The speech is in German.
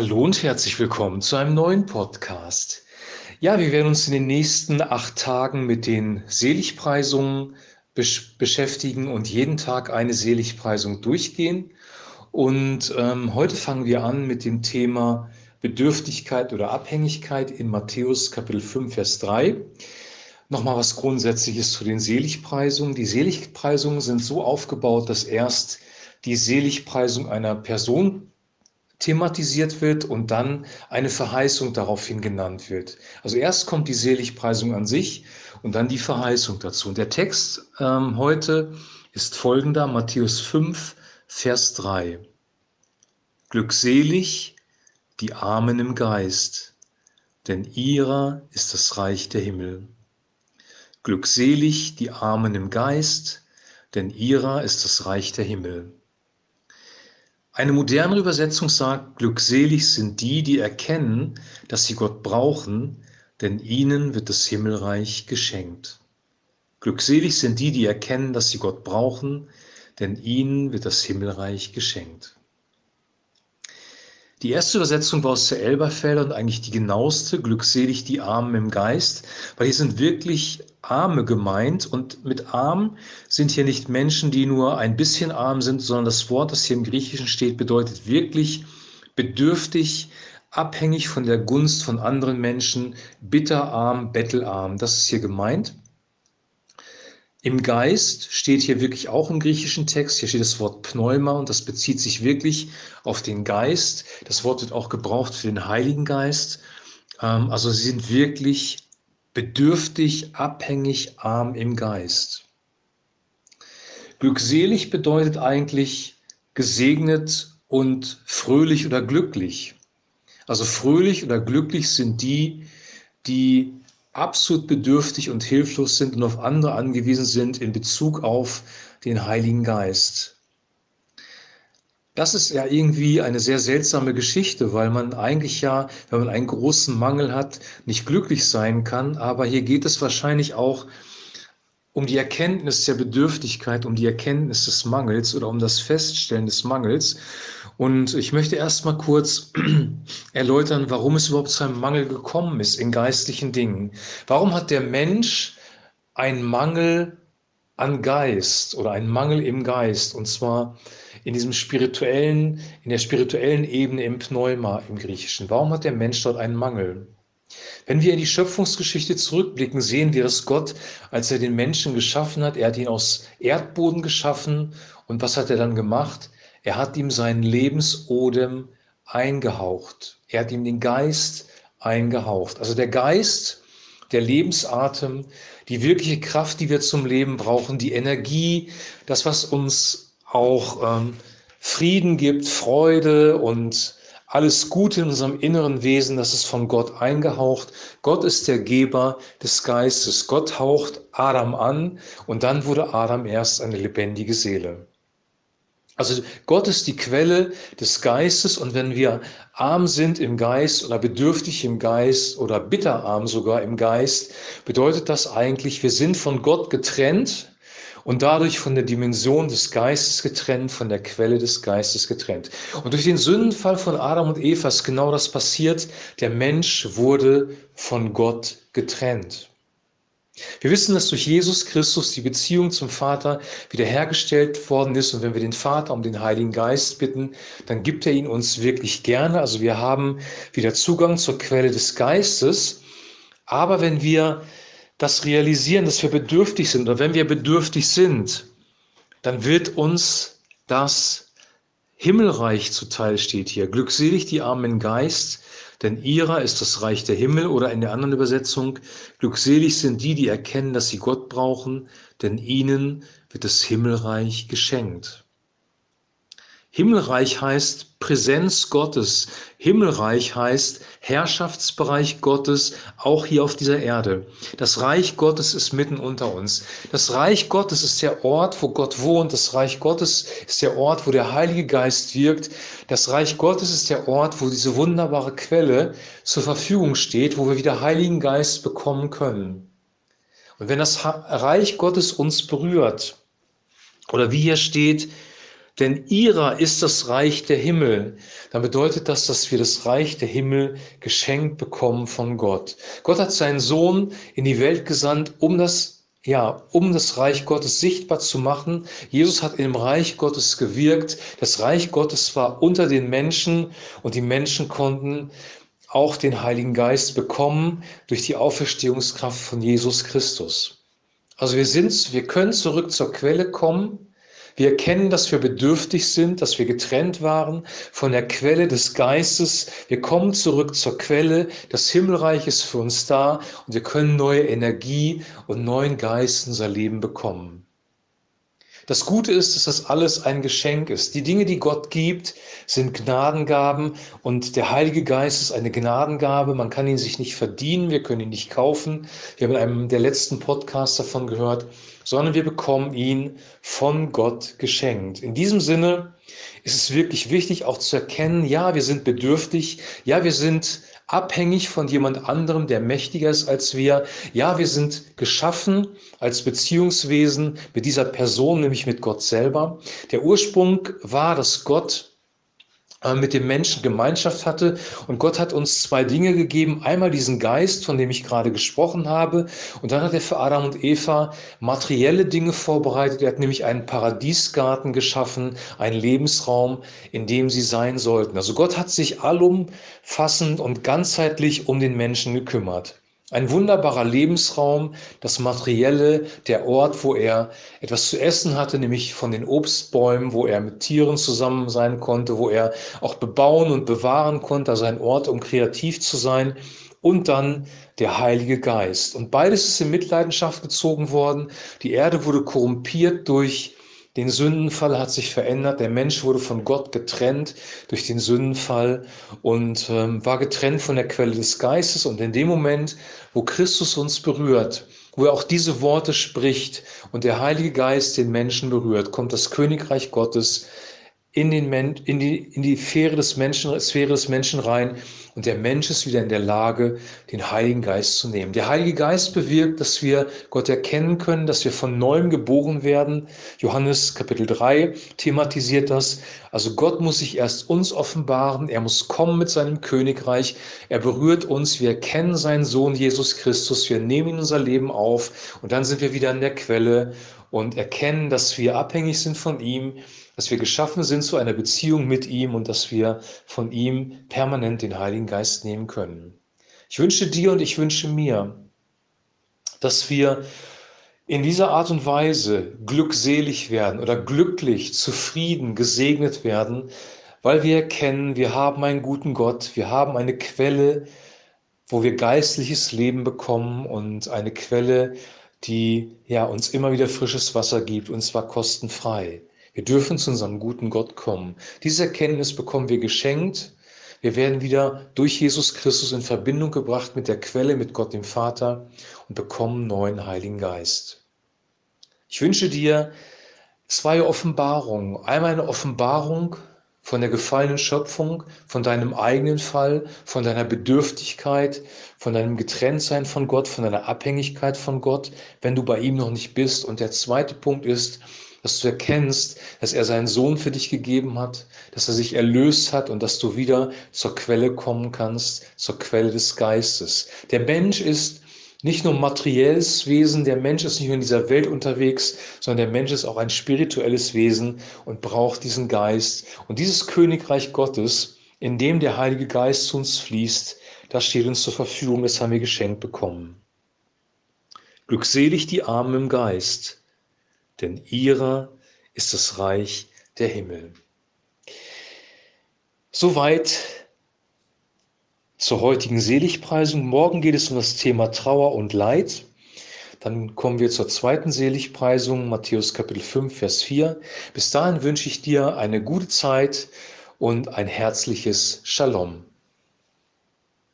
Hallo und herzlich willkommen zu einem neuen Podcast. Ja, wir werden uns in den nächsten acht Tagen mit den Seligpreisungen besch beschäftigen und jeden Tag eine Seligpreisung durchgehen. Und ähm, heute fangen wir an mit dem Thema Bedürftigkeit oder Abhängigkeit in Matthäus Kapitel 5, Vers 3. Nochmal was Grundsätzliches zu den Seligpreisungen. Die Seligpreisungen sind so aufgebaut, dass erst die Seligpreisung einer Person thematisiert wird und dann eine Verheißung daraufhin genannt wird. Also erst kommt die Seligpreisung an sich und dann die Verheißung dazu. Und der Text ähm, heute ist folgender, Matthäus 5, Vers 3. Glückselig die Armen im Geist, denn ihrer ist das Reich der Himmel. Glückselig die Armen im Geist, denn ihrer ist das Reich der Himmel. Eine moderne Übersetzung sagt, glückselig sind die, die erkennen, dass sie Gott brauchen, denn ihnen wird das Himmelreich geschenkt. Glückselig sind die, die erkennen, dass sie Gott brauchen, denn ihnen wird das Himmelreich geschenkt. Die erste Übersetzung war aus der Elberfelder und eigentlich die genaueste, glückselig die Armen im Geist, weil hier sind wirklich Arme gemeint und mit arm sind hier nicht Menschen, die nur ein bisschen arm sind, sondern das Wort, das hier im Griechischen steht, bedeutet wirklich bedürftig, abhängig von der Gunst von anderen Menschen, bitterarm, bettelarm. Das ist hier gemeint. Im Geist steht hier wirklich auch im griechischen Text, hier steht das Wort Pneuma und das bezieht sich wirklich auf den Geist. Das Wort wird auch gebraucht für den Heiligen Geist. Ähm, also sie sind wirklich bedürftig, abhängig, arm im Geist. Glückselig bedeutet eigentlich gesegnet und fröhlich oder glücklich. Also fröhlich oder glücklich sind die, die absolut bedürftig und hilflos sind und auf andere angewiesen sind in Bezug auf den Heiligen Geist. Das ist ja irgendwie eine sehr seltsame Geschichte, weil man eigentlich ja, wenn man einen großen Mangel hat, nicht glücklich sein kann. Aber hier geht es wahrscheinlich auch um die Erkenntnis der Bedürftigkeit, um die Erkenntnis des Mangels oder um das Feststellen des Mangels. Und ich möchte erst mal kurz erläutern, warum es überhaupt zu einem Mangel gekommen ist in geistlichen Dingen. Warum hat der Mensch einen Mangel an Geist oder einen Mangel im Geist? Und zwar in diesem spirituellen, in der spirituellen Ebene im Pneuma im Griechischen. Warum hat der Mensch dort einen Mangel? Wenn wir in die Schöpfungsgeschichte zurückblicken, sehen wir, dass Gott, als er den Menschen geschaffen hat, er hat ihn aus Erdboden geschaffen und was hat er dann gemacht? Er hat ihm seinen Lebensodem eingehaucht. Er hat ihm den Geist eingehaucht. Also der Geist, der Lebensatem, die wirkliche Kraft, die wir zum Leben brauchen, die Energie, das, was uns auch ähm, Frieden gibt, Freude und alles Gute in unserem inneren Wesen, das ist von Gott eingehaucht. Gott ist der Geber des Geistes. Gott haucht Adam an und dann wurde Adam erst eine lebendige Seele. Also Gott ist die Quelle des Geistes und wenn wir arm sind im Geist oder bedürftig im Geist oder bitterarm sogar im Geist, bedeutet das eigentlich, wir sind von Gott getrennt und dadurch von der Dimension des Geistes getrennt, von der Quelle des Geistes getrennt. Und durch den Sündenfall von Adam und Eva ist genau das passiert. Der Mensch wurde von Gott getrennt. Wir wissen, dass durch Jesus Christus die Beziehung zum Vater wiederhergestellt worden ist. Und wenn wir den Vater um den Heiligen Geist bitten, dann gibt er ihn uns wirklich gerne. Also wir haben wieder Zugang zur Quelle des Geistes. Aber wenn wir das realisieren, dass wir bedürftig sind. Und wenn wir bedürftig sind, dann wird uns das Himmelreich zuteil, steht hier. Glückselig die armen Geist, denn ihrer ist das Reich der Himmel. Oder in der anderen Übersetzung, glückselig sind die, die erkennen, dass sie Gott brauchen, denn ihnen wird das Himmelreich geschenkt. Himmelreich heißt Präsenz Gottes. Himmelreich heißt Herrschaftsbereich Gottes, auch hier auf dieser Erde. Das Reich Gottes ist mitten unter uns. Das Reich Gottes ist der Ort, wo Gott wohnt. Das Reich Gottes ist der Ort, wo der Heilige Geist wirkt. Das Reich Gottes ist der Ort, wo diese wunderbare Quelle zur Verfügung steht, wo wir wieder Heiligen Geist bekommen können. Und wenn das Reich Gottes uns berührt, oder wie hier steht, denn ihrer ist das Reich der Himmel. Dann bedeutet das, dass wir das Reich der Himmel geschenkt bekommen von Gott. Gott hat seinen Sohn in die Welt gesandt, um das ja, um das Reich Gottes sichtbar zu machen. Jesus hat im Reich Gottes gewirkt. Das Reich Gottes war unter den Menschen und die Menschen konnten auch den Heiligen Geist bekommen durch die Auferstehungskraft von Jesus Christus. Also wir sind, wir können zurück zur Quelle kommen wir erkennen, dass wir bedürftig sind, dass wir getrennt waren von der Quelle des Geistes. Wir kommen zurück zur Quelle. Das Himmelreich ist für uns da und wir können neue Energie und neuen Geist in unser Leben bekommen. Das Gute ist, dass das alles ein Geschenk ist. Die Dinge, die Gott gibt, sind Gnadengaben und der Heilige Geist ist eine Gnadengabe. Man kann ihn sich nicht verdienen, wir können ihn nicht kaufen. Wir haben in einem der letzten Podcasts davon gehört, sondern wir bekommen ihn von Gott geschenkt. In diesem Sinne ist es wirklich wichtig auch zu erkennen, ja, wir sind bedürftig, ja, wir sind abhängig von jemand anderem, der mächtiger ist als wir. Ja, wir sind geschaffen als Beziehungswesen mit dieser Person, nämlich mit Gott selber. Der Ursprung war, dass Gott mit dem Menschen Gemeinschaft hatte. Und Gott hat uns zwei Dinge gegeben. Einmal diesen Geist, von dem ich gerade gesprochen habe. Und dann hat er für Adam und Eva materielle Dinge vorbereitet. Er hat nämlich einen Paradiesgarten geschaffen, einen Lebensraum, in dem sie sein sollten. Also Gott hat sich allumfassend und ganzheitlich um den Menschen gekümmert. Ein wunderbarer Lebensraum, das Materielle, der Ort, wo er etwas zu essen hatte, nämlich von den Obstbäumen, wo er mit Tieren zusammen sein konnte, wo er auch bebauen und bewahren konnte, also ein Ort, um kreativ zu sein. Und dann der Heilige Geist. Und beides ist in Mitleidenschaft gezogen worden. Die Erde wurde korrumpiert durch den Sündenfall hat sich verändert. Der Mensch wurde von Gott getrennt durch den Sündenfall und ähm, war getrennt von der Quelle des Geistes. Und in dem Moment, wo Christus uns berührt, wo er auch diese Worte spricht und der Heilige Geist den Menschen berührt, kommt das Königreich Gottes in, den Men in, die, in die Sphäre des, Menschen, Sphäre des Menschen rein. Und der Mensch ist wieder in der Lage, den Heiligen Geist zu nehmen. Der Heilige Geist bewirkt, dass wir Gott erkennen können, dass wir von neuem geboren werden. Johannes Kapitel 3 thematisiert das. Also Gott muss sich erst uns offenbaren, er muss kommen mit seinem Königreich, er berührt uns, wir erkennen seinen Sohn Jesus Christus, wir nehmen ihn in unser Leben auf. Und dann sind wir wieder an der Quelle und erkennen, dass wir abhängig sind von ihm, dass wir geschaffen sind zu einer Beziehung mit ihm und dass wir von ihm permanent den Heiligen Geist nehmen können. Ich wünsche dir und ich wünsche mir, dass wir in dieser Art und Weise glückselig werden oder glücklich, zufrieden, gesegnet werden, weil wir erkennen, wir haben einen guten Gott, wir haben eine Quelle, wo wir geistliches Leben bekommen und eine Quelle, die ja uns immer wieder frisches Wasser gibt und zwar kostenfrei. Wir dürfen zu unserem guten Gott kommen. Diese Erkenntnis bekommen wir geschenkt. Wir werden wieder durch Jesus Christus in Verbindung gebracht mit der Quelle, mit Gott dem Vater und bekommen neuen Heiligen Geist. Ich wünsche dir zwei Offenbarungen. Einmal eine Offenbarung von der gefallenen Schöpfung, von deinem eigenen Fall, von deiner Bedürftigkeit, von deinem Getrenntsein von Gott, von deiner Abhängigkeit von Gott, wenn du bei ihm noch nicht bist. Und der zweite Punkt ist, dass du erkennst, dass er seinen Sohn für dich gegeben hat, dass er sich erlöst hat und dass du wieder zur Quelle kommen kannst, zur Quelle des Geistes. Der Mensch ist nicht nur materielles Wesen, der Mensch ist nicht nur in dieser Welt unterwegs, sondern der Mensch ist auch ein spirituelles Wesen und braucht diesen Geist. Und dieses Königreich Gottes, in dem der Heilige Geist zu uns fließt, das steht uns zur Verfügung, das haben wir geschenkt bekommen. Glückselig die Armen im Geist, denn ihrer ist das Reich der Himmel. Soweit zur heutigen Seligpreisung. Morgen geht es um das Thema Trauer und Leid. Dann kommen wir zur zweiten Seligpreisung, Matthäus Kapitel 5, Vers 4. Bis dahin wünsche ich dir eine gute Zeit und ein herzliches Shalom.